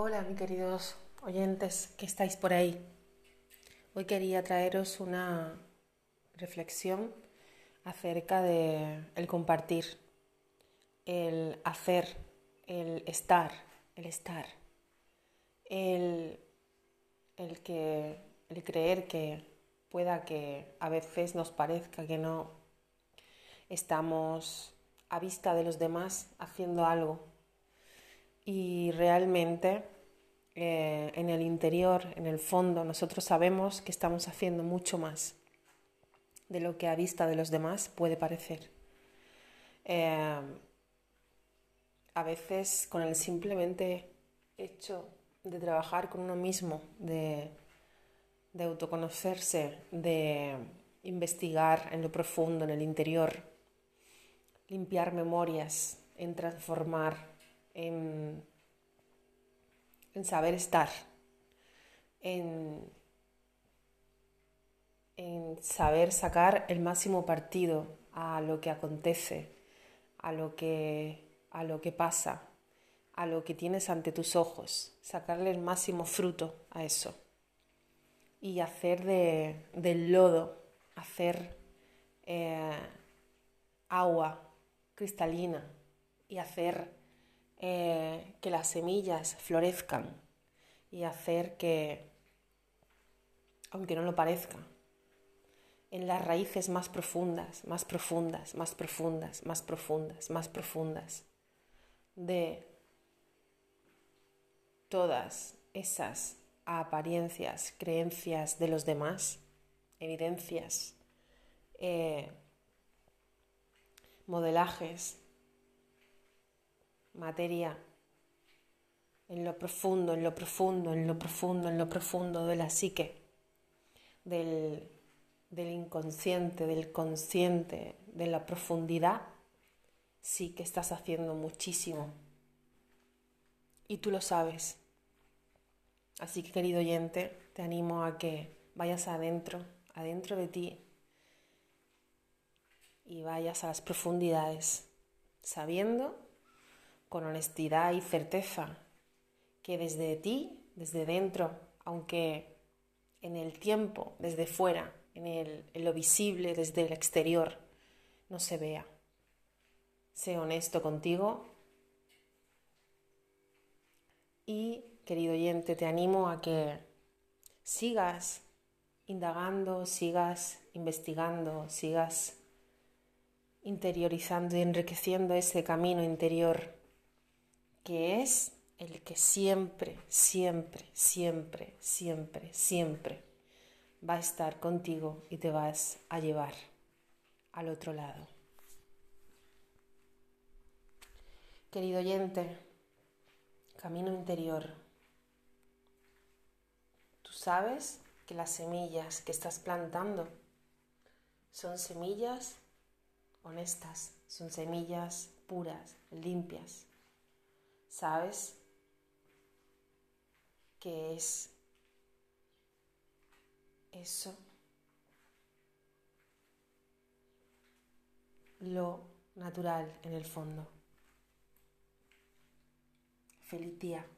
Hola, mis queridos oyentes que estáis por ahí. Hoy quería traeros una reflexión acerca de el compartir, el hacer, el estar, el estar, el, el que el creer que pueda que a veces nos parezca que no estamos a vista de los demás haciendo algo y realmente eh, en el interior, en el fondo, nosotros sabemos que estamos haciendo mucho más de lo que a vista de los demás puede parecer. Eh, a veces con el simplemente hecho de trabajar con uno mismo, de, de autoconocerse, de investigar en lo profundo, en el interior, limpiar memorias, en transformar en, saber estar, en, en saber sacar el máximo partido a lo que acontece, a lo que, a lo que pasa, a lo que tienes ante tus ojos, sacarle el máximo fruto a eso y hacer de, del lodo, hacer eh, agua cristalina y hacer eh, que las semillas florezcan y hacer que, aunque no lo parezca, en las raíces más profundas, más profundas, más profundas, más profundas, más profundas de todas esas apariencias, creencias de los demás, evidencias, eh, modelajes materia en lo profundo, en lo profundo, en lo profundo, en lo profundo de la psique, del, del inconsciente, del consciente, de la profundidad, sí que estás haciendo muchísimo. Y tú lo sabes. Así que querido oyente, te animo a que vayas adentro, adentro de ti, y vayas a las profundidades, sabiendo con honestidad y certeza que desde ti, desde dentro, aunque en el tiempo, desde fuera, en, el, lo visible, desde el exterior, no se vea. Sé honesto contigo y, querido oyente, te animo a que sigas indagando, sigas investigando, sigas interiorizando y enriqueciendo ese camino interior que es el que siempre, siempre, siempre, siempre, siempre va a estar contigo y te vas a llevar al otro lado. Querido oyente, camino interior, tú sabes que las semillas que estás plantando son semillas honestas, son semillas puras, limpias, ¿Sabes qué es eso? Lo natural en el fondo. Feliz.